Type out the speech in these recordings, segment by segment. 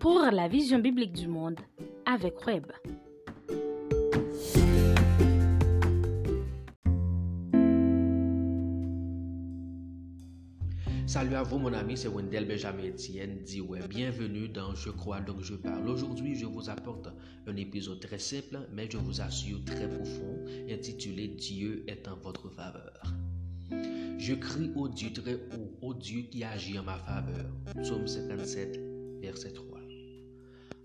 pour la vision biblique du monde avec Web. Salut à vous mon ami, c'est Wendell Benjamin Etienne, dit bienvenue dans Je crois donc je parle. Aujourd'hui, je vous apporte un épisode très simple, mais je vous assure très profond, intitulé Dieu est en votre faveur. Je crie au Dieu très haut, au Dieu qui agit en ma faveur. Psaume 57, verset 3.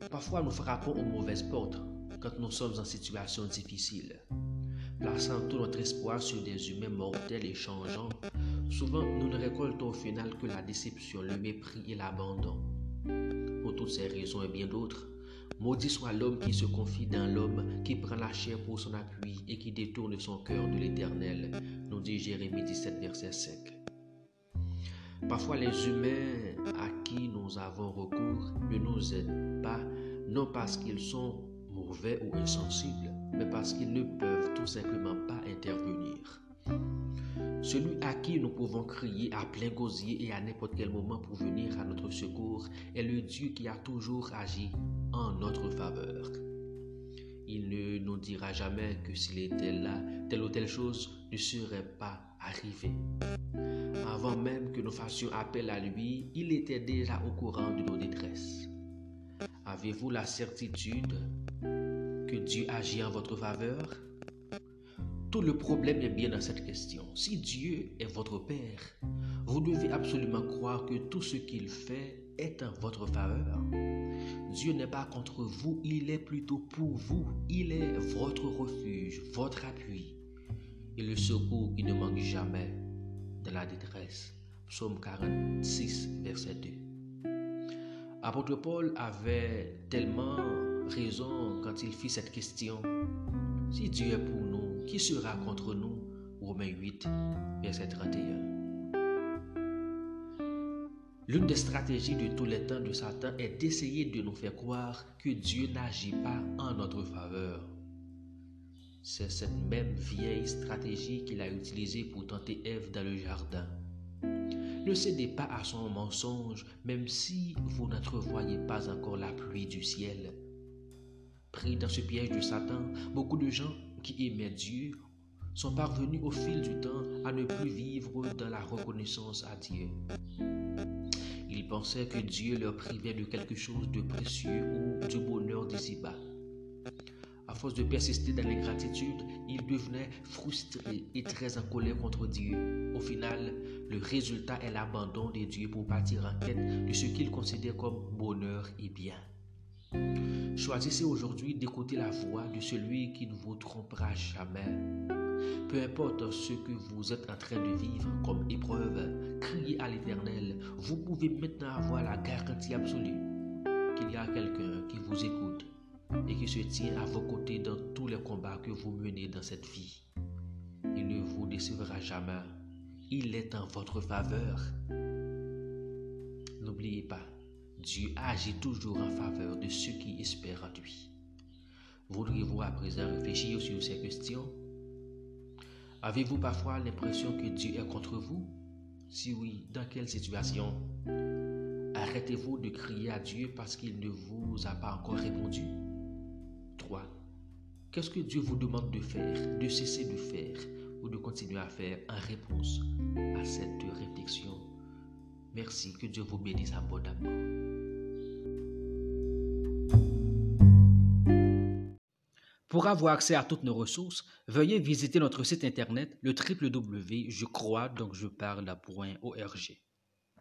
Parfois, nous frappons aux mauvaises portes quand nous sommes en situation difficile, plaçant tout notre espoir sur des humains mortels et changeants. Souvent, nous ne récoltons au final que la déception, le mépris et l'abandon. Pour toutes ces raisons et bien d'autres, maudit soit l'homme qui se confie dans l'homme, qui prend la chair pour son appui et qui détourne son cœur de l'éternel, nous dit Jérémie 17, verset 5. Parfois, les humains à qui nous avons recours ne nous aident pas, non parce qu'ils sont mauvais ou insensibles, mais parce qu'ils ne peuvent tout simplement pas intervenir. Celui à qui nous pouvons crier à plein gosier et à n'importe quel moment pour venir à notre secours est le Dieu qui a toujours agi en notre faveur. Il ne nous dira jamais que s'il était là, telle ou telle chose ne serait pas arrivée. Avant même que nous fassions appel à lui, il était déjà au courant de nos détresses. Avez-vous la certitude que Dieu agit en votre faveur? Tout le problème est bien dans cette question. Si Dieu est votre Père, vous devez absolument croire que tout ce qu'il fait est en votre faveur. Dieu n'est pas contre vous, il est plutôt pour vous. Il est votre refuge, votre appui et le secours qui ne manque jamais de la détresse. Psaume 46, verset 2. Apôtre Paul avait tellement raison quand il fit cette question. Si Dieu est pour nous, qui sera contre nous? Romains 8, verset 31. L'une des stratégies de tous les temps de Satan est d'essayer de nous faire croire que Dieu n'agit pas en notre faveur. C'est cette même vieille stratégie qu'il a utilisée pour tenter Ève dans le jardin. Ne cédez pas à son mensonge, même si vous n'entrevoyez pas encore la pluie du ciel. Pris dans ce piège de Satan, beaucoup de gens qui aimaient Dieu sont parvenus au fil du temps à ne plus vivre dans la reconnaissance à Dieu. Ils pensaient que Dieu leur privait de quelque chose de précieux ou du bonheur d'ici-bas. À force de persister dans l'ingratitude, ils devenaient frustrés et très en colère contre Dieu. Au final, le résultat est l'abandon de Dieu pour partir en quête de ce qu'ils considèrent comme bonheur et bien. Choisissez aujourd'hui d'écouter la voix de celui qui ne vous trompera jamais. Peu importe ce que vous êtes en train de vivre comme épreuve, criez à l'Éternel. Vous pouvez maintenant avoir la garantie absolue qu'il y a quelqu'un qui vous écoute et qui se tient à vos côtés dans tous les combats que vous menez dans cette vie. Il ne vous décevra jamais. Il est en votre faveur. N'oubliez pas, Dieu agit toujours en faveur de ceux qui espèrent Voudriez-vous à présent réfléchir sur ces questions? Avez-vous parfois l'impression que Dieu est contre vous? Si oui, dans quelle situation? Arrêtez-vous de crier à Dieu parce qu'il ne vous a pas encore répondu? 3. Qu'est-ce que Dieu vous demande de faire, de cesser de faire ou de continuer à faire en réponse à cette réflexion? Merci, que Dieu vous bénisse abondamment. Pour avoir accès à toutes nos ressources, veuillez visiter notre site internet le www.jecrois donc je parle.org.